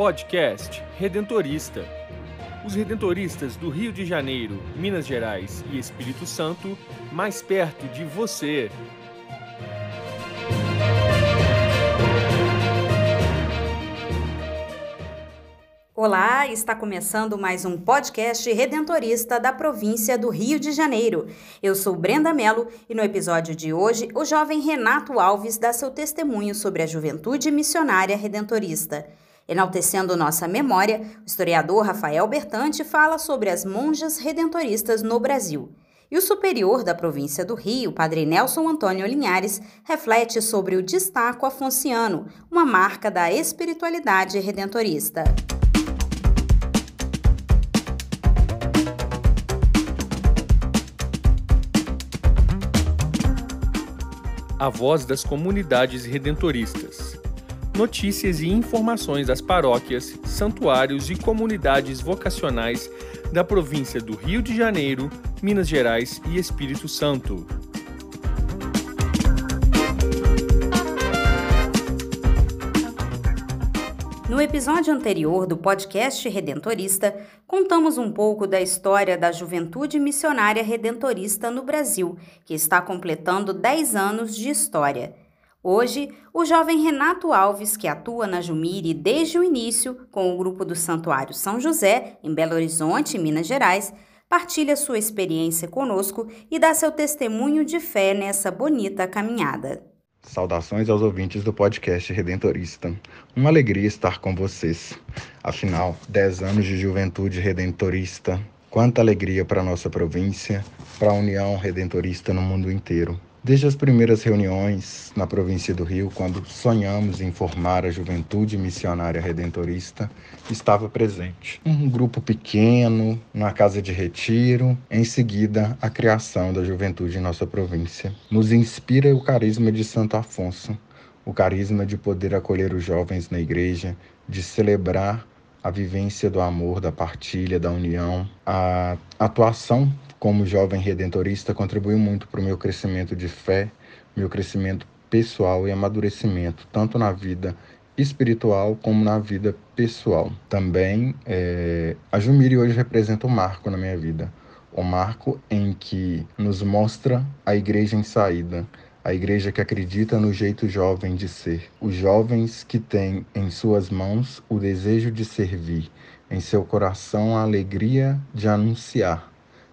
Podcast Redentorista. Os redentoristas do Rio de Janeiro, Minas Gerais e Espírito Santo, mais perto de você. Olá, está começando mais um podcast redentorista da província do Rio de Janeiro. Eu sou Brenda Mello e no episódio de hoje o jovem Renato Alves dá seu testemunho sobre a juventude missionária redentorista. Enaltecendo nossa memória, o historiador Rafael Bertante fala sobre as monjas redentoristas no Brasil. E o superior da província do Rio, padre Nelson Antônio Linhares, reflete sobre o destaco afonciano, uma marca da espiritualidade redentorista. a voz das comunidades redentoristas. Notícias e informações das paróquias, santuários e comunidades vocacionais da província do Rio de Janeiro, Minas Gerais e Espírito Santo. No episódio anterior do podcast Redentorista, contamos um pouco da história da juventude missionária redentorista no Brasil, que está completando 10 anos de história. Hoje, o jovem Renato Alves, que atua na Jumire desde o início com o grupo do Santuário São José, em Belo Horizonte, Minas Gerais, partilha sua experiência conosco e dá seu testemunho de fé nessa bonita caminhada. Saudações aos ouvintes do podcast Redentorista. Uma alegria estar com vocês. Afinal, 10 anos de juventude redentorista. Quanta alegria para nossa província, para a União Redentorista no mundo inteiro. Desde as primeiras reuniões na província do Rio, quando sonhamos em formar a juventude missionária redentorista, estava presente. Um grupo pequeno, na casa de retiro, em seguida a criação da juventude em nossa província. Nos inspira o carisma de Santo Afonso, o carisma de poder acolher os jovens na igreja, de celebrar a vivência do amor, da partilha, da união, a atuação como jovem redentorista, contribuiu muito para o meu crescimento de fé, meu crescimento pessoal e amadurecimento, tanto na vida espiritual como na vida pessoal. Também é, a Jumiri hoje representa um marco na minha vida, o marco em que nos mostra a igreja em saída, a igreja que acredita no jeito jovem de ser, os jovens que têm em suas mãos o desejo de servir, em seu coração a alegria de anunciar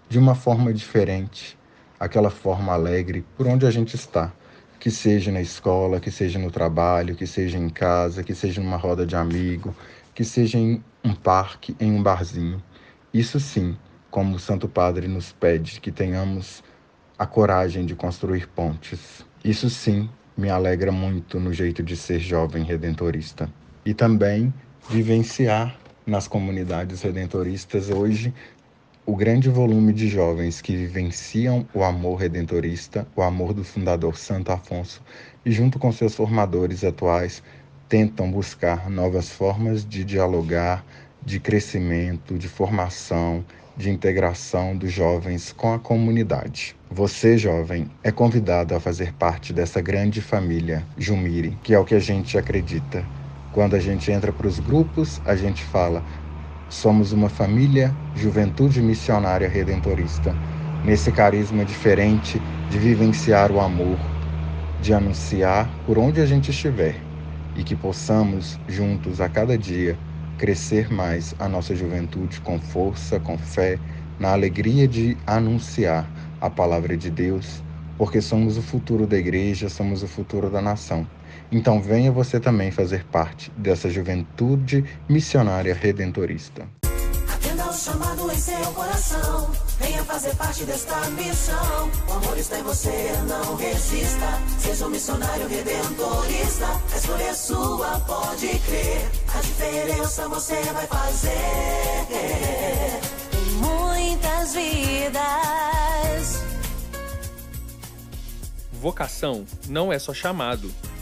de uma forma diferente, aquela forma alegre por onde a gente está, que seja na escola, que seja no trabalho, que seja em casa, que seja numa roda de amigo, que seja em um parque, em um barzinho. Isso sim, como o Santo Padre nos pede que tenhamos a coragem de construir pontes. Isso sim me alegra muito no jeito de ser jovem redentorista. E também vivenciar nas comunidades redentoristas hoje o grande volume de jovens que vivenciam o amor redentorista, o amor do fundador Santo Afonso, e junto com seus formadores atuais, tentam buscar novas formas de dialogar, de crescimento, de formação, de integração dos jovens com a comunidade. Você, jovem, é convidado a fazer parte dessa grande família Jumiri, que é o que a gente acredita. Quando a gente entra para os grupos, a gente fala: Somos uma família, juventude missionária redentorista, nesse carisma diferente de vivenciar o amor, de anunciar por onde a gente estiver e que possamos, juntos a cada dia, crescer mais a nossa juventude com força, com fé, na alegria de anunciar a palavra de Deus, porque somos o futuro da igreja, somos o futuro da nação. Então venha você também fazer parte dessa juventude missionária redentorista. Atenda o chamado em seu coração. Venha fazer parte desta missão. O amor está em você, não resista. Seja um missionário redentorista. A escolha é sua, pode crer. A diferença você vai fazer. Em muitas vidas. Vocação não é só chamado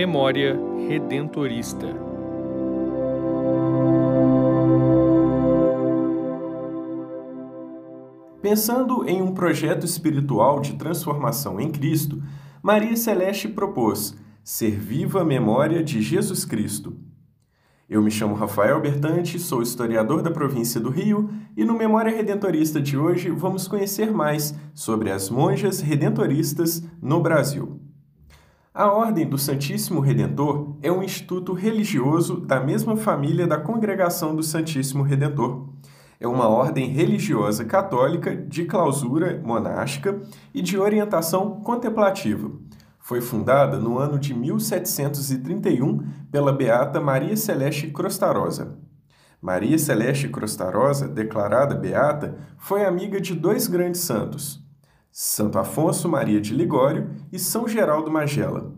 Memória Redentorista. Pensando em um projeto espiritual de transformação em Cristo, Maria Celeste propôs Ser Viva Memória de Jesus Cristo. Eu me chamo Rafael Bertante, sou historiador da província do Rio e no Memória Redentorista de hoje vamos conhecer mais sobre as monjas redentoristas no Brasil. A Ordem do Santíssimo Redentor é um instituto religioso da mesma família da Congregação do Santíssimo Redentor. É uma ordem religiosa católica de clausura monástica e de orientação contemplativa. Foi fundada no ano de 1731 pela beata Maria Celeste Crostarosa. Maria Celeste Crostarosa, declarada beata, foi amiga de dois grandes santos, Santo Afonso Maria de Ligório e São Geraldo Magela.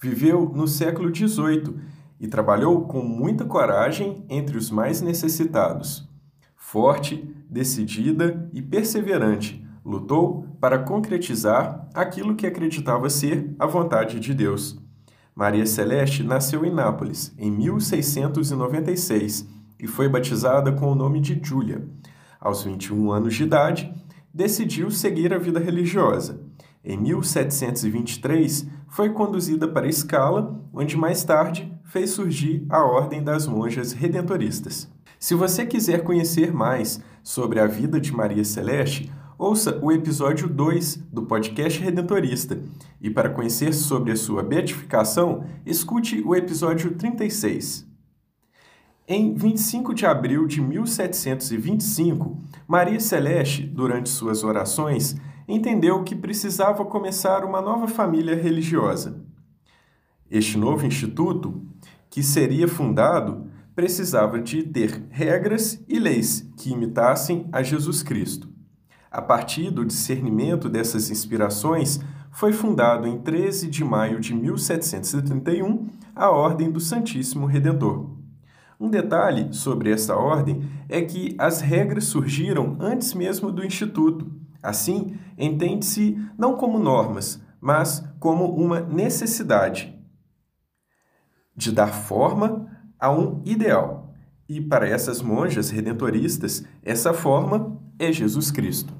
Viveu no século XVIII e trabalhou com muita coragem entre os mais necessitados. Forte, decidida e perseverante, lutou para concretizar aquilo que acreditava ser a vontade de Deus. Maria Celeste nasceu em Nápoles em 1696 e foi batizada com o nome de Júlia. Aos 21 anos de idade, decidiu seguir a vida religiosa. Em 1723, foi conduzida para Escala, onde mais tarde fez surgir a Ordem das Monjas Redentoristas. Se você quiser conhecer mais sobre a vida de Maria Celeste, ouça o episódio 2 do podcast Redentorista. E para conhecer sobre a sua beatificação, escute o episódio 36. Em 25 de abril de 1725, Maria Celeste, durante suas orações, entendeu que precisava começar uma nova família religiosa. Este novo instituto, que seria fundado, precisava de ter regras e leis que imitassem a Jesus Cristo. A partir do discernimento dessas inspirações, foi fundado em 13 de maio de 1731 a Ordem do Santíssimo Redentor. Um detalhe sobre esta ordem é que as regras surgiram antes mesmo do Instituto. Assim, entende-se não como normas, mas como uma necessidade de dar forma a um ideal. E para essas monjas redentoristas, essa forma é Jesus Cristo.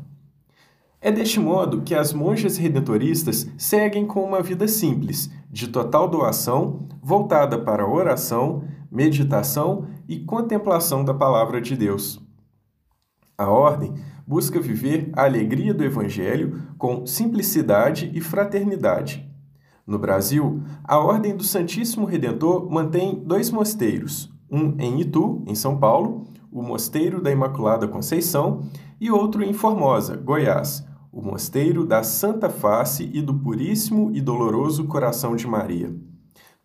É deste modo que as monjas redentoristas seguem com uma vida simples, de total doação, voltada para a oração, meditação e contemplação da palavra de Deus. A ordem busca viver a alegria do Evangelho com simplicidade e fraternidade. No Brasil, a Ordem do Santíssimo Redentor mantém dois mosteiros, um em Itu, em São Paulo, o Mosteiro da Imaculada Conceição, e outro em Formosa, Goiás, o Mosteiro da Santa Face e do Puríssimo e Doloroso Coração de Maria.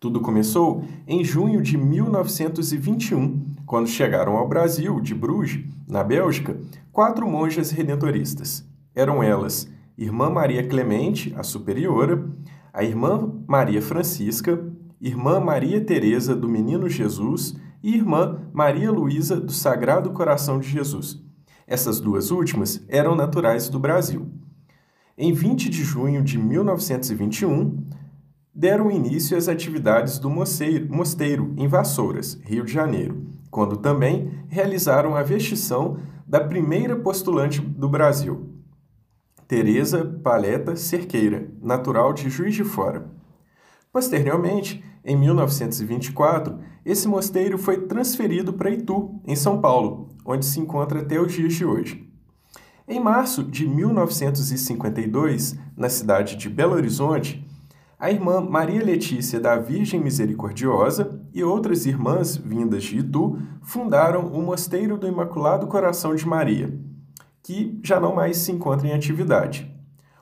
Tudo começou em junho de 1921, quando chegaram ao Brasil, de Bruges, na Bélgica, quatro monjas redentoristas. Eram elas Irmã Maria Clemente, a superiora, a Irmã Maria Francisca, Irmã Maria Teresa do Menino Jesus e Irmã Maria Luísa do Sagrado Coração de Jesus. Essas duas últimas eram naturais do Brasil. Em 20 de junho de 1921, deram início às atividades do mosteiro em Vassouras, Rio de Janeiro, quando também realizaram a vestição da primeira postulante do Brasil, Teresa Paleta Cerqueira, natural de Juiz de Fora. Posteriormente, em 1924, esse mosteiro foi transferido para Itu, em São Paulo, onde se encontra até os dias de hoje. Em março de 1952, na cidade de Belo Horizonte, a irmã Maria Letícia da Virgem Misericordiosa e outras irmãs vindas de Itu fundaram o Mosteiro do Imaculado Coração de Maria, que já não mais se encontra em atividade.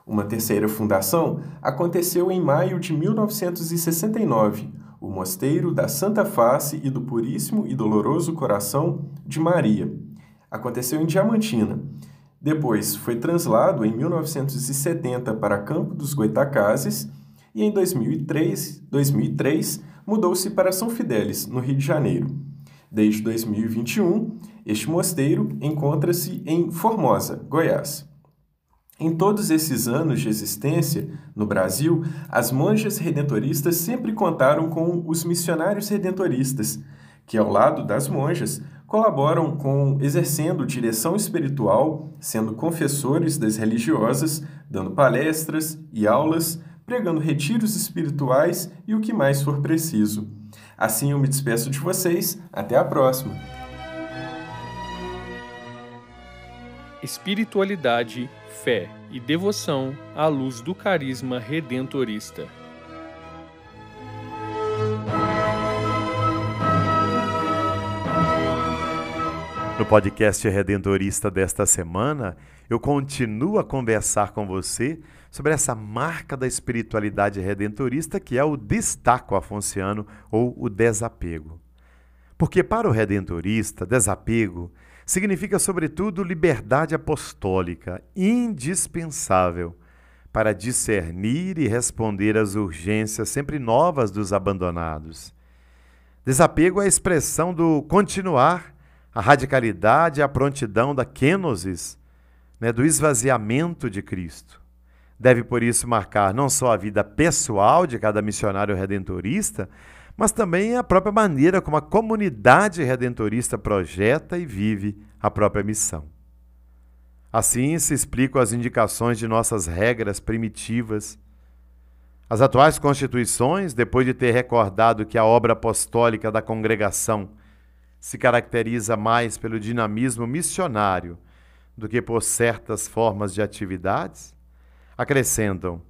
Uma terceira fundação aconteceu em maio de 1969, o Mosteiro da Santa Face e do Puríssimo e Doloroso Coração de Maria. Aconteceu em Diamantina. Depois foi translado em 1970 para Campo dos Goitacazes e em 2003, 2003 mudou-se para São Fidélis, no Rio de Janeiro. Desde 2021, este mosteiro encontra-se em Formosa, Goiás. Em todos esses anos de existência no Brasil, as monjas redentoristas sempre contaram com os missionários redentoristas, que ao lado das monjas colaboram com exercendo direção espiritual, sendo confessores das religiosas, dando palestras e aulas, pregando retiros espirituais e o que mais for preciso. Assim eu me despeço de vocês, até a próxima. Espiritualidade, fé e devoção à luz do carisma redentorista. No podcast Redentorista desta semana, eu continuo a conversar com você sobre essa marca da espiritualidade redentorista que é o destaco afonciano ou o desapego. Porque para o redentorista, desapego significa, sobretudo, liberdade apostólica, indispensável para discernir e responder às urgências sempre novas dos abandonados. Desapego é a expressão do continuar a radicalidade e a prontidão da kenosis, né, do esvaziamento de Cristo. Deve, por isso, marcar não só a vida pessoal de cada missionário redentorista, mas também a própria maneira como a comunidade redentorista projeta e vive a própria missão. Assim se explicam as indicações de nossas regras primitivas. As atuais constituições, depois de ter recordado que a obra apostólica da congregação se caracteriza mais pelo dinamismo missionário do que por certas formas de atividades, acrescentam: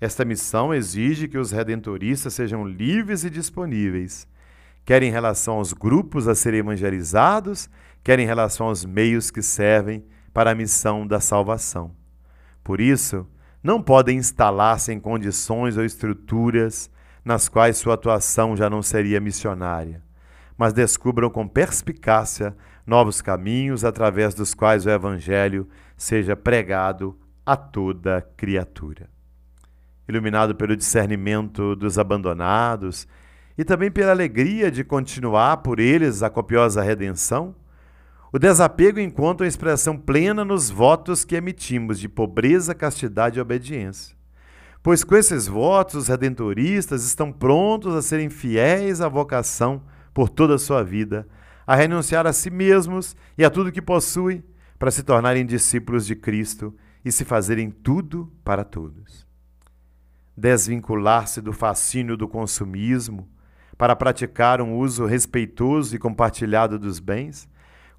esta missão exige que os redentoristas sejam livres e disponíveis, quer em relação aos grupos a serem evangelizados, quer em relação aos meios que servem para a missão da salvação. Por isso, não podem instalar-se em condições ou estruturas nas quais sua atuação já não seria missionária mas descubram com perspicácia novos caminhos através dos quais o Evangelho seja pregado a toda criatura. Iluminado pelo discernimento dos abandonados e também pela alegria de continuar por eles a copiosa redenção, o desapego encontra expressão plena nos votos que emitimos de pobreza, castidade e obediência. Pois com esses votos, os redentoristas estão prontos a serem fiéis à vocação por toda a sua vida, a renunciar a si mesmos e a tudo que possuem para se tornarem discípulos de Cristo e se fazerem tudo para todos. Desvincular-se do fascínio do consumismo para praticar um uso respeitoso e compartilhado dos bens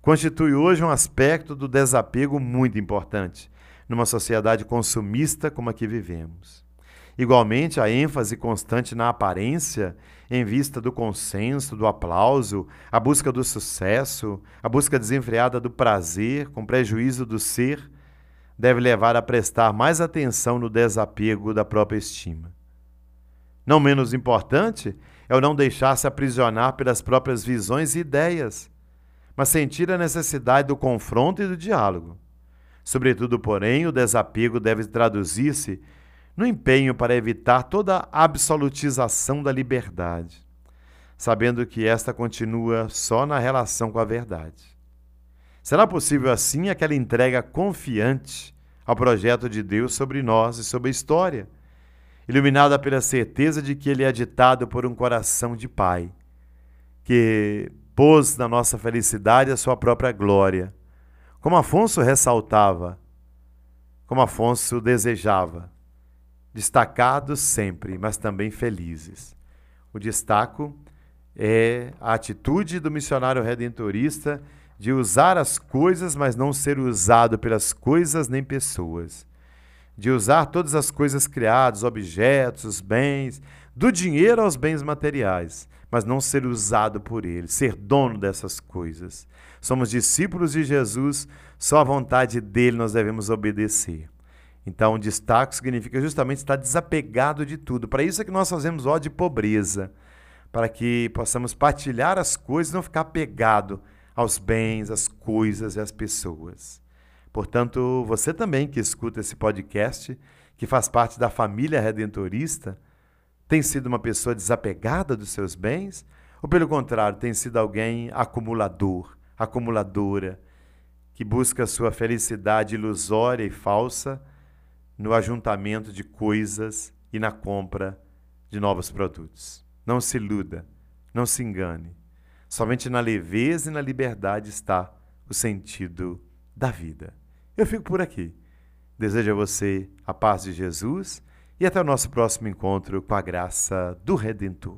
constitui hoje um aspecto do desapego muito importante numa sociedade consumista como a que vivemos. Igualmente, a ênfase constante na aparência em vista do consenso, do aplauso, a busca do sucesso, a busca desenfreada do prazer, com prejuízo do ser, deve levar a prestar mais atenção no desapego da própria estima. Não menos importante é o não deixar-se aprisionar pelas próprias visões e ideias, mas sentir a necessidade do confronto e do diálogo. Sobretudo, porém, o desapego deve traduzir-se no empenho para evitar toda absolutização da liberdade, sabendo que esta continua só na relação com a verdade. Será possível assim aquela entrega confiante ao projeto de Deus sobre nós e sobre a história, iluminada pela certeza de que ele é ditado por um coração de Pai, que pôs na nossa felicidade a sua própria glória, como Afonso ressaltava, como Afonso desejava destacados sempre, mas também felizes. O destaco é a atitude do missionário redentorista de usar as coisas, mas não ser usado pelas coisas nem pessoas. De usar todas as coisas criadas, objetos, os bens, do dinheiro aos bens materiais, mas não ser usado por ele, ser dono dessas coisas. Somos discípulos de Jesus, só a vontade dele nós devemos obedecer. Então, destaque significa justamente estar desapegado de tudo. Para isso é que nós fazemos ó de pobreza, para que possamos partilhar as coisas e não ficar apegado aos bens, às coisas e às pessoas. Portanto, você também que escuta esse podcast, que faz parte da família redentorista, tem sido uma pessoa desapegada dos seus bens? Ou, pelo contrário, tem sido alguém acumulador, acumuladora, que busca sua felicidade ilusória e falsa? no ajuntamento de coisas e na compra de novos produtos. Não se iluda, não se engane. Somente na leveza e na liberdade está o sentido da vida. Eu fico por aqui. Desejo a você a paz de Jesus e até o nosso próximo encontro com a graça do Redentor.